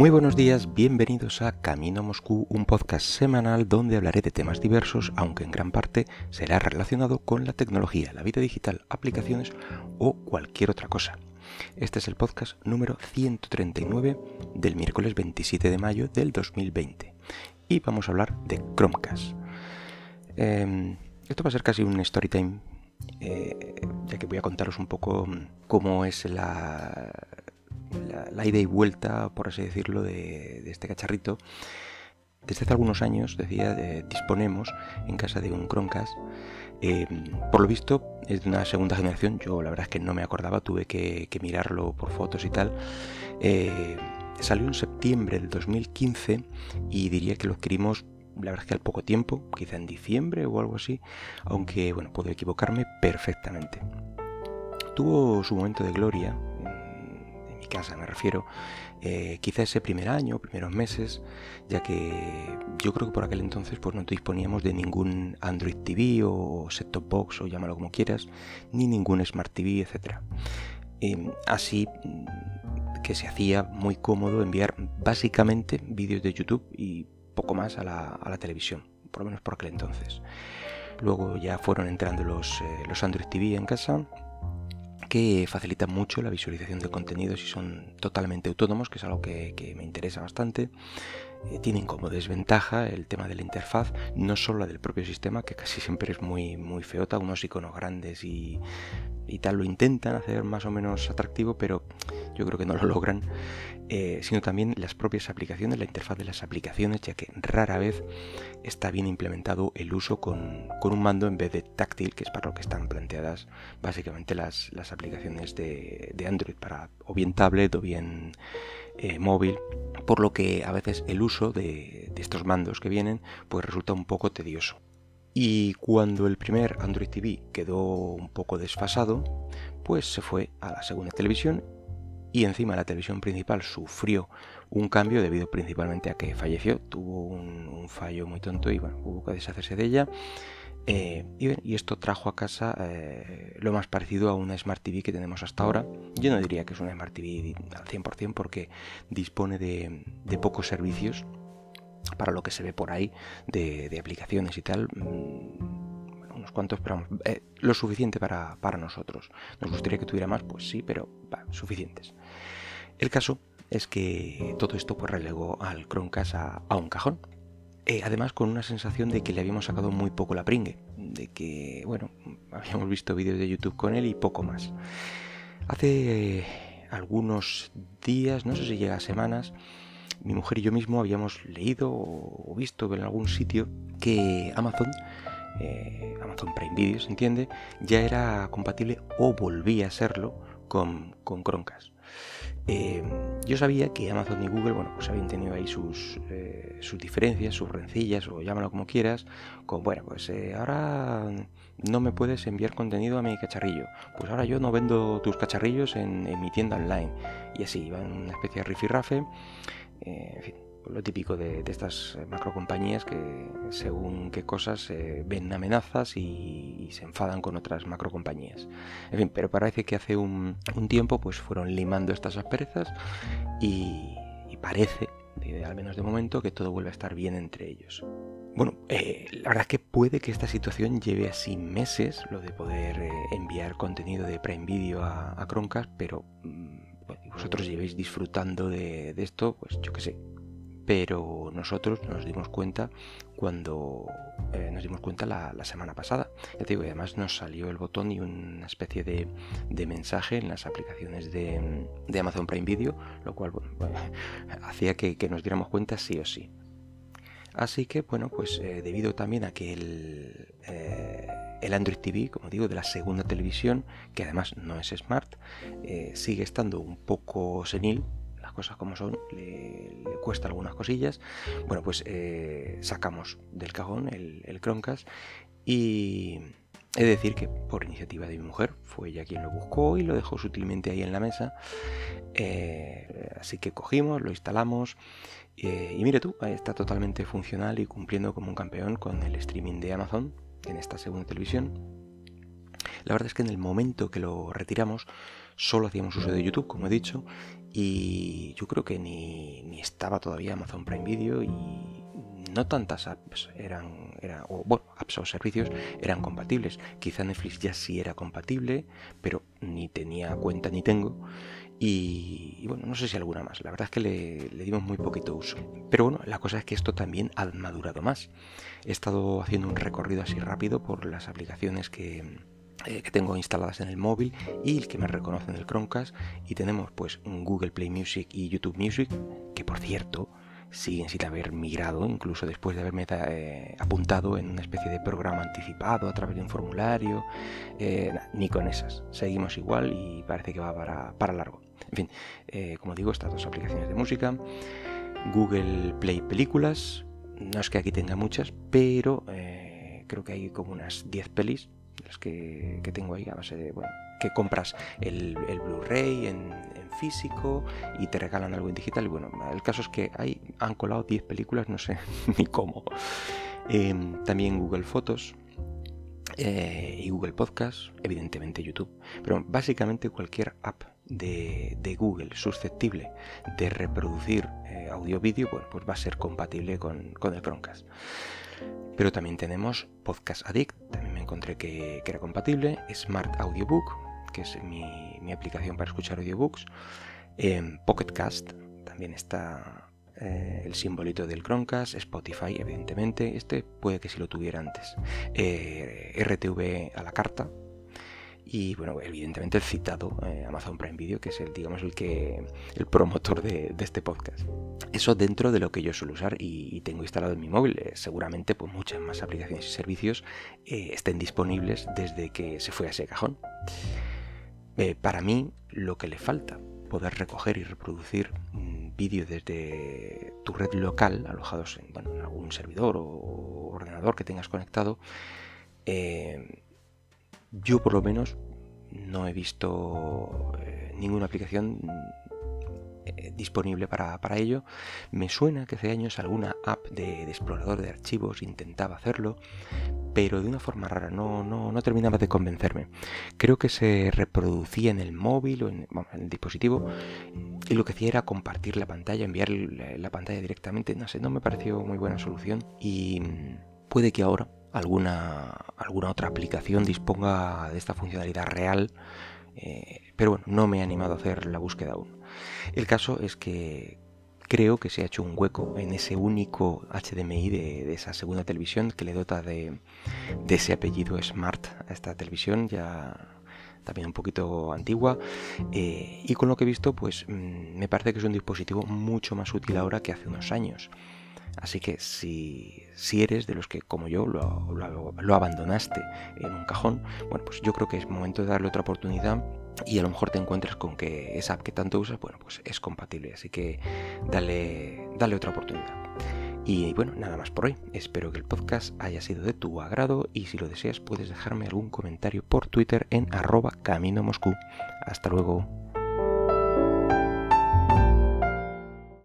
Muy buenos días, bienvenidos a Camino a Moscú, un podcast semanal donde hablaré de temas diversos, aunque en gran parte será relacionado con la tecnología, la vida digital, aplicaciones o cualquier otra cosa. Este es el podcast número 139 del miércoles 27 de mayo del 2020 y vamos a hablar de Chromecast. Em, esto va a ser casi un story time, eh, ya que voy a contaros un poco cómo es la, la, ida y vuelta, por así decirlo, de, este cacharrito. Desde hace algunos años, decía, disponemos en casa de un Chromecast. Eh, por lo visto es de una segunda generación, yo la verdad es que no me acordaba, tuve que, mirarlo por fotos y tal. Eh, salió en septiembre del 2015 y diría que lo adquirimos la verdad es que al poco tiempo, quizá en diciembre o algo así, aunque bueno, puedo equivocarme perfectamente. Tuvo su momento de gloria casa me refiero, eh, quizá ese primer año, primeros meses, ya que yo creo que por aquel entonces pues no disponíamos de ningún Android TV o set-top box o llámalo como quieras, ni ningún Smart TV, etc. Así mm, que se hacía muy cómodo enviar básicamente vídeos de YouTube y poco más a la, televisión, por lo menos por aquel entonces. Luego ya fueron entrando los, eh, los Android TV en casa que facilitan mucho la visualización de contenidos y son totalmente autónomos, que es algo que, me interesa bastante. Eh, tienen como desventaja el tema de la interfaz, no solo la del propio sistema, que casi siempre es muy, muy feota, unos iconos grandes y, y tal lo intentan hacer más o menos atractivo, pero yo creo que no lo logran. Eh, sino también las propias aplicaciones, la interfaz de las aplicaciones, ya que rara vez está bien implementado el uso con, un mando en vez de táctil, que es para lo que están planteadas básicamente las, aplicaciones de, Android, para o bien tablet o bien eh, móvil, por lo que a veces el uso de, estos mandos que vienen pues resulta un poco tedioso. Y cuando el primer Android TV quedó un poco desfasado, pues se fue a la segunda televisión y encima la televisión principal sufrió un cambio debido principalmente a que falleció, tuvo un, fallo muy tonto y bueno, hubo que deshacerse de ella. Eh, y, esto trajo a casa eh, lo más parecido a una Smart TV que tenemos hasta ahora. Yo no diría que es una Smart TV al 100% porque dispone de, pocos servicios para lo que se ve por ahí de, aplicaciones y tal. Mm, unos cuantos, pero eh, lo suficiente para, nosotros. ¿Nos gustaría que tuviera más? Pues sí, pero suficientes. El caso es que todo esto pues relegó al Chromecast a, un cajón. Eh, además con una sensación de que le habíamos sacado muy poco la pringue, de que, bueno, habíamos visto vídeos de YouTube con él y poco más. Hace eh, algunos días, no sé si llega a semanas, mi mujer y yo mismo habíamos leído o visto en algún sitio que Amazon eh, Amazon Prime Video, se entiende, ya era compatible o volvía a serlo con, con Chromecast. Eh, yo sabía que Amazon y Google, bueno, pues habían tenido ahí sus, eh, sus diferencias, sus rencillas, o llámalo como quieras, con, bueno, pues ahora no me puedes enviar contenido a mi cacharrillo, pues ahora yo no vendo tus cacharrillos en, mi tienda online, y así, iba en una especie de rifirrafe, en fin, lo típico de, estas macro compañías que según qué cosas eh, ven amenazas y, se enfadan con otras macro compañías. En fin, pero parece que hace un, tiempo pues fueron limando estas asperezas y, parece, al menos de momento, que todo vuelve a estar bien entre ellos. Bueno, eh, la verdad es que puede que esta situación lleve así meses, lo de poder eh, enviar contenido de Prime Video a, a pero mm, vosotros llevéis disfrutando de, de, esto, pues yo qué sé, pero nosotros nos dimos cuenta cuando eh, nos dimos cuenta la, semana pasada. Ya te digo, además nos salió el botón y una especie de, mensaje en las aplicaciones de, Amazon Prime Video, lo cual hacía que, nos diéramos cuenta sí o sí. Así que, bueno, pues eh, debido también a que el, eh, el, Android TV, como digo, de la segunda televisión, que además no es smart, sigue estando un poco senil, cosas como son, le, cuesta algunas cosillas. Bueno, pues eh, sacamos del cajón el, el y he de decir que por iniciativa de mi mujer fue ella quien lo buscó y lo dejó sutilmente ahí en la mesa. Eh, así que cogimos, lo instalamos eh, y mire tú, está totalmente funcional y cumpliendo como un campeón con el streaming de Amazon en esta segunda televisión. La verdad es que en el momento que lo retiramos solo hacíamos uso de YouTube, como he dicho, y yo creo que ni, ni estaba todavía Amazon Prime Video y no tantas apps eran, o, bueno, apps o servicios eran compatibles. Quizá Netflix ya sí era compatible, pero ni tenía cuenta ni tengo. Y, bueno, no sé si alguna más. La verdad es que le, le, dimos muy poquito uso. Pero bueno, la cosa es que esto también ha madurado más. He estado haciendo un recorrido así rápido por las aplicaciones que, eh, que tengo instaladas en el móvil y el que me reconocen el Chromecast. Y tenemos pues Google Play Music y YouTube Music, que por cierto siguen sin haber migrado, incluso después de haberme eh, apuntado en una especie de programa anticipado a través de un formulario, eh, ni con esas. Seguimos igual y parece que va para, para largo. En fin, como digo, estas dos aplicaciones de música. Google Play Películas. No es que aquí tenga muchas, pero creo que hay como unas 10 pelis que, tengo ahí a base de, bueno, que compras el, Blu-ray en, físico y te regalan algo en digital. Y bueno, el caso es que ahí han colado 10 películas, no sé ni cómo. Em, también Google Fotos, eh, y Google Podcast, evidentemente YouTube, pero básicamente cualquier app de, Google susceptible de reproducir eh, audio-vídeo, bueno, pues va a ser compatible con, con, el Chromecast. Pero también tenemos Podcast Addict, también me encontré que, era compatible, Smart Audiobook, que es mi, aplicación para escuchar audiobooks, eh, Pocket Cast, también está eh, el simbolito del Chromecast, Spotify, evidentemente, este puede que si lo tuviera antes, eh, RTV a la carta, y bueno, evidentemente el citado eh, Amazon Prime Video, que es el, digamos, el que el promotor de, este podcast. Eso dentro de lo que yo suelo usar y, tengo instalado en mi móvil. Eh, seguramente pues muchas más aplicaciones y servicios eh, estén disponibles desde que se fue a ese cajón. para mí, lo que le falta, poder recoger y reproducir mm, vídeos desde tu red local, alojados en, en, algún servidor o ordenador que tengas conectado, yo por lo menos no he visto eh, ninguna aplicación eh, disponible para, ello. Me suena que hace años alguna app de, explorador de archivos intentaba hacerlo, pero de una forma rara, no, no, terminaba de convencerme. Creo que se reproducía en el móvil o en, el dispositivo y lo que hacía era compartir la pantalla, enviar la pantalla directamente. No sé, no me pareció muy buena solución y mm, puede que ahora alguna, alguna otra aplicación disponga de esta funcionalidad real, eh, pero bueno, no me he animado a hacer la búsqueda aún. El caso es que creo que se ha hecho un hueco en ese único HDMI de, esa segunda televisión que le dota de, ese apellido Smart a esta televisión ya también un poquito antigua eh, y con lo que he visto pues mm, me parece que es un dispositivo mucho más útil ahora que hace unos años Así que si, eres de los que, como yo, lo, abandonaste en un cajón, bueno, pues yo creo que es momento de darle otra oportunidad y a lo mejor te encuentres con que esa app que tanto usas, bueno, pues es compatible. Así que dale, dale otra oportunidad. Y bueno, nada más por hoy. Espero que el podcast haya sido de tu agrado y si lo deseas puedes dejarme algún comentario por Twitter en arroba camino Moscú. Hasta luego.